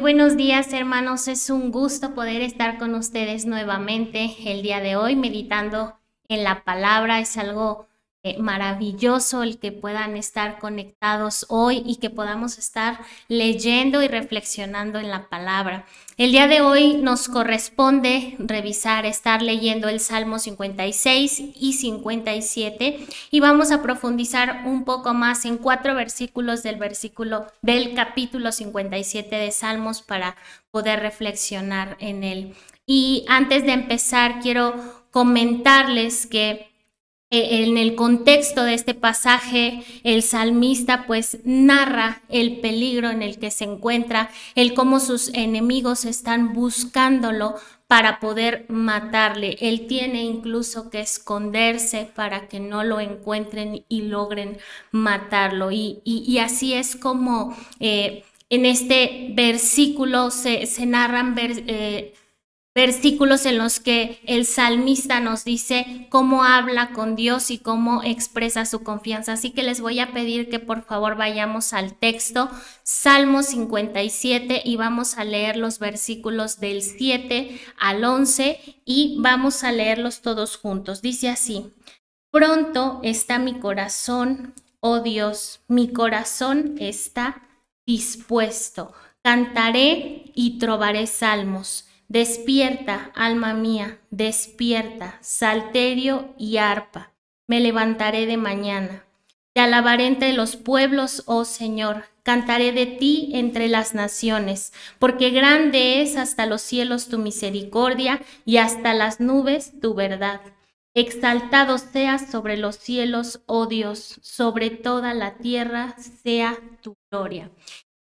Buenos días hermanos, es un gusto poder estar con ustedes nuevamente el día de hoy meditando en la palabra. Es algo eh, maravilloso el que puedan estar conectados hoy y que podamos estar leyendo y reflexionando en la palabra. El día de hoy nos corresponde revisar, estar leyendo el Salmo 56 y 57 y vamos a profundizar un poco más en cuatro versículos del versículo del capítulo 57 de Salmos para poder reflexionar en él. Y antes de empezar, quiero comentarles que en el contexto de este pasaje, el salmista pues narra el peligro en el que se encuentra, el cómo sus enemigos están buscándolo para poder matarle. Él tiene incluso que esconderse para que no lo encuentren y logren matarlo. Y, así es como eh, en este versículo se, narran eh, versículos en los que el salmista nos dice cómo habla con Dios y cómo expresa su confianza. Así que les voy a pedir que por favor vayamos al texto, Salmo 57, y vamos a leer los versículos del 7 al 11 y vamos a leerlos todos juntos. Dice así, pronto está mi corazón, oh Dios, mi corazón está dispuesto. Cantaré y trovaré salmos Despierta, alma mía, despierta, salterio y arpa. Me levantaré de mañana. Te alabaré entre los pueblos, oh Señor. Cantaré de ti entre las naciones, porque grande es hasta los cielos tu misericordia y hasta las nubes tu verdad. Exaltado seas sobre los cielos, oh Dios, sobre toda la tierra sea tu gloria.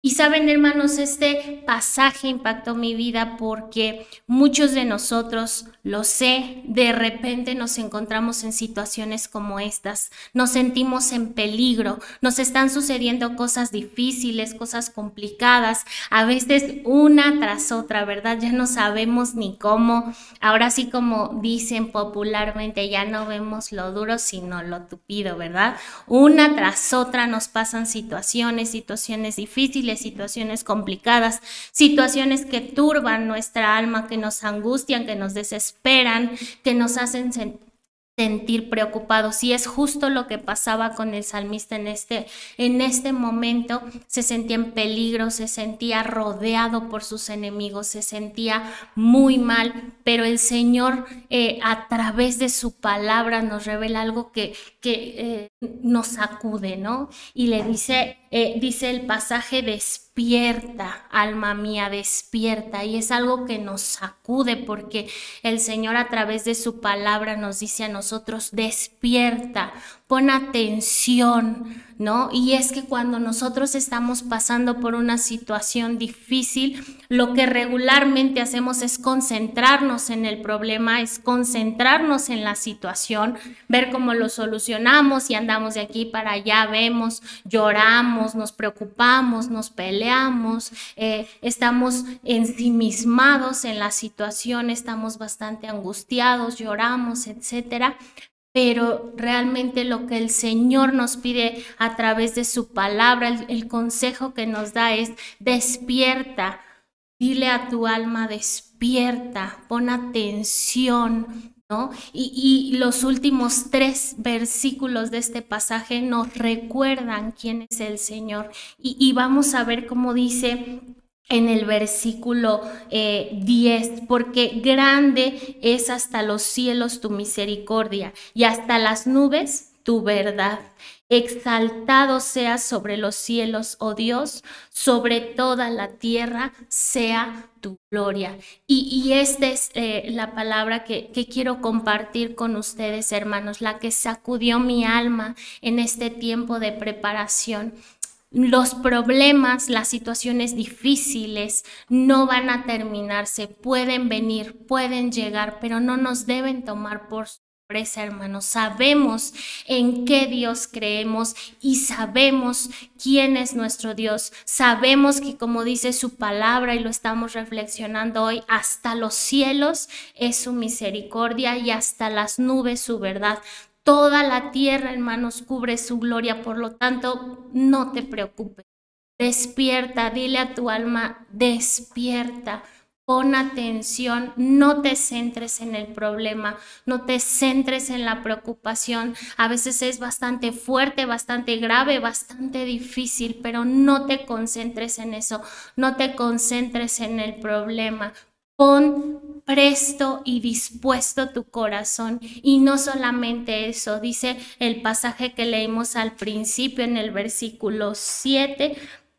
Y saben, hermanos, este pasaje impactó mi vida porque muchos de nosotros, lo sé, de repente nos encontramos en situaciones como estas, nos sentimos en peligro, nos están sucediendo cosas difíciles, cosas complicadas, a veces una tras otra, ¿verdad? Ya no sabemos ni cómo. Ahora sí, como dicen popularmente, ya no vemos lo duro, sino lo tupido, ¿verdad? Una tras otra nos pasan situaciones, situaciones difíciles situaciones complicadas, situaciones que turban nuestra alma, que nos angustian, que nos desesperan, que nos hacen sentir preocupados. Y es justo lo que pasaba con el salmista en este, en este momento. Se sentía en peligro, se sentía rodeado por sus enemigos, se sentía muy mal, pero el Señor eh, a través de su palabra nos revela algo que, que eh, nos sacude, ¿no? Y le dice, eh, dice el pasaje, despierta, alma mía, despierta. Y es algo que nos sacude porque el Señor a través de su palabra nos dice a nosotros, despierta, pon atención, ¿no? Y es que cuando nosotros estamos pasando por una situación difícil, lo que regularmente hacemos es concentrarnos en el problema, es concentrarnos en la situación, ver cómo lo solucionamos y andamos de aquí para allá, vemos, lloramos, nos preocupamos, nos peleamos, eh, estamos ensimismados en la situación, estamos bastante angustiados, lloramos, etcétera pero realmente lo que el Señor nos pide a través de su palabra, el, consejo que nos da es despierta, dile a tu alma despierta, pon atención, ¿no? Y, los últimos tres versículos de este pasaje nos recuerdan quién es el Señor y, vamos a ver cómo dice en el versículo 10, eh, porque grande es hasta los cielos tu misericordia y hasta las nubes tu verdad. Exaltado sea sobre los cielos, oh Dios, sobre toda la tierra sea tu gloria. Y, esta es eh, la palabra que, que quiero compartir con ustedes, hermanos, la que sacudió mi alma en este tiempo de preparación los problemas, las situaciones difíciles no van a terminarse, pueden venir, pueden llegar, pero no nos deben tomar por sorpresa, hermanos. Sabemos en qué Dios creemos y sabemos quién es nuestro Dios. Sabemos que como dice su palabra y lo estamos reflexionando hoy, hasta los cielos es su misericordia y hasta las nubes su verdad. Toda la tierra, hermanos, cubre su gloria, por lo tanto, no te preocupes. despierta, dile a tu alma, despierta. Pon atención, no te centres en el problema, no te centres en la preocupación. A veces es bastante fuerte, bastante grave, bastante difícil, pero no te concentres en eso, no te concentres en el problema. Pon presto y dispuesto tu corazón. Y no solamente eso, dice el pasaje que leímos al principio en el versículo 7,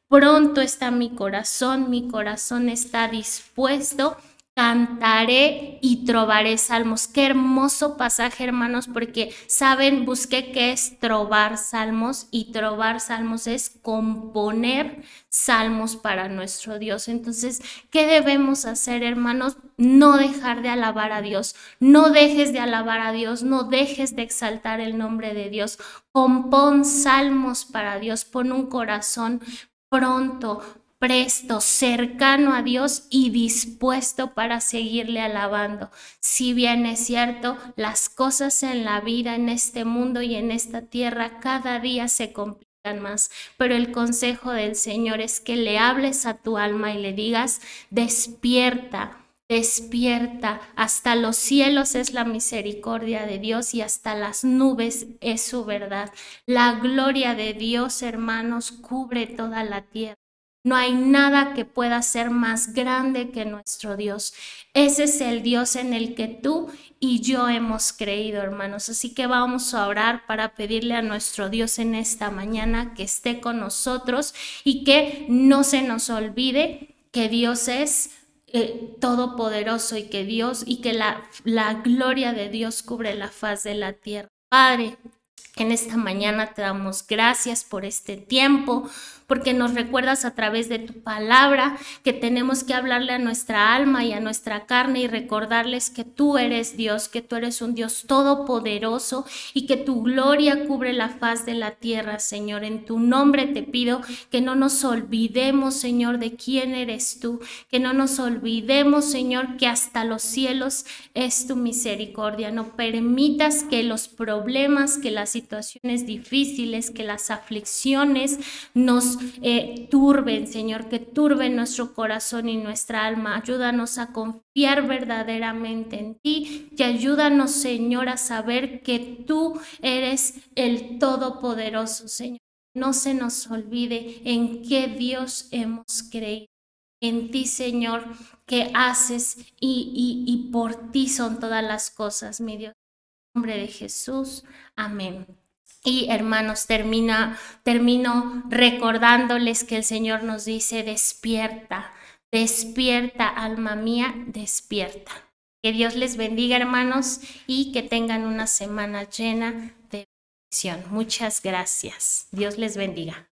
Pronto está mi corazón, mi corazón está dispuesto. Cantaré y trobaré salmos. Qué hermoso pasaje, hermanos, porque saben, busqué qué es trobar salmos y trobar salmos es componer salmos para nuestro Dios. Entonces, ¿qué debemos hacer, hermanos? No dejar de alabar a Dios. No dejes de alabar a Dios. No dejes de exaltar el nombre de Dios. Compón salmos para Dios. Pon un corazón pronto, presto, cercano a Dios y dispuesto para seguirle alabando. Si bien es cierto, las cosas en la vida, en este mundo y en esta tierra cada día se complican más, pero el consejo del Señor es que le hables a tu alma y le digas, despierta. Despierta, hasta los cielos es la misericordia de Dios y hasta las nubes es su verdad. La gloria de Dios, hermanos, cubre toda la tierra. No hay nada que pueda ser más grande que nuestro Dios. Ese es el Dios en el que tú y yo hemos creído, hermanos. Así que vamos a orar para pedirle a nuestro Dios en esta mañana que esté con nosotros y que no se nos olvide que Dios es eh, todopoderoso y que Dios y que la, la gloria de Dios cubre la faz de la tierra. Padre, en esta mañana te damos gracias por este tiempo, porque nos recuerdas a través de tu palabra que tenemos que hablarle a nuestra alma y a nuestra carne y recordarles que tú eres Dios, que tú eres un Dios todopoderoso y que tu gloria cubre la faz de la tierra, Señor. En tu nombre te pido que no nos olvidemos, Señor, de quién eres tú, que no nos olvidemos, Señor, que hasta los cielos es tu misericordia. No permitas que los problemas, que las situaciones difíciles, que las aflicciones nos eh, turben, Señor, que turben nuestro corazón y nuestra alma. Ayúdanos a confiar verdaderamente en ti y ayúdanos, Señor, a saber que tú eres el Todopoderoso, Señor. No se nos olvide en qué Dios hemos creído. En ti, Señor, que haces y, y, y por ti son todas las cosas, mi Dios. En nombre de Jesús. Amén. Y hermanos, termina, termino recordándoles que el Señor nos dice, despierta, despierta, alma mía, despierta. Que Dios les bendiga, hermanos, y que tengan una semana llena de bendición. Muchas gracias. Dios les bendiga.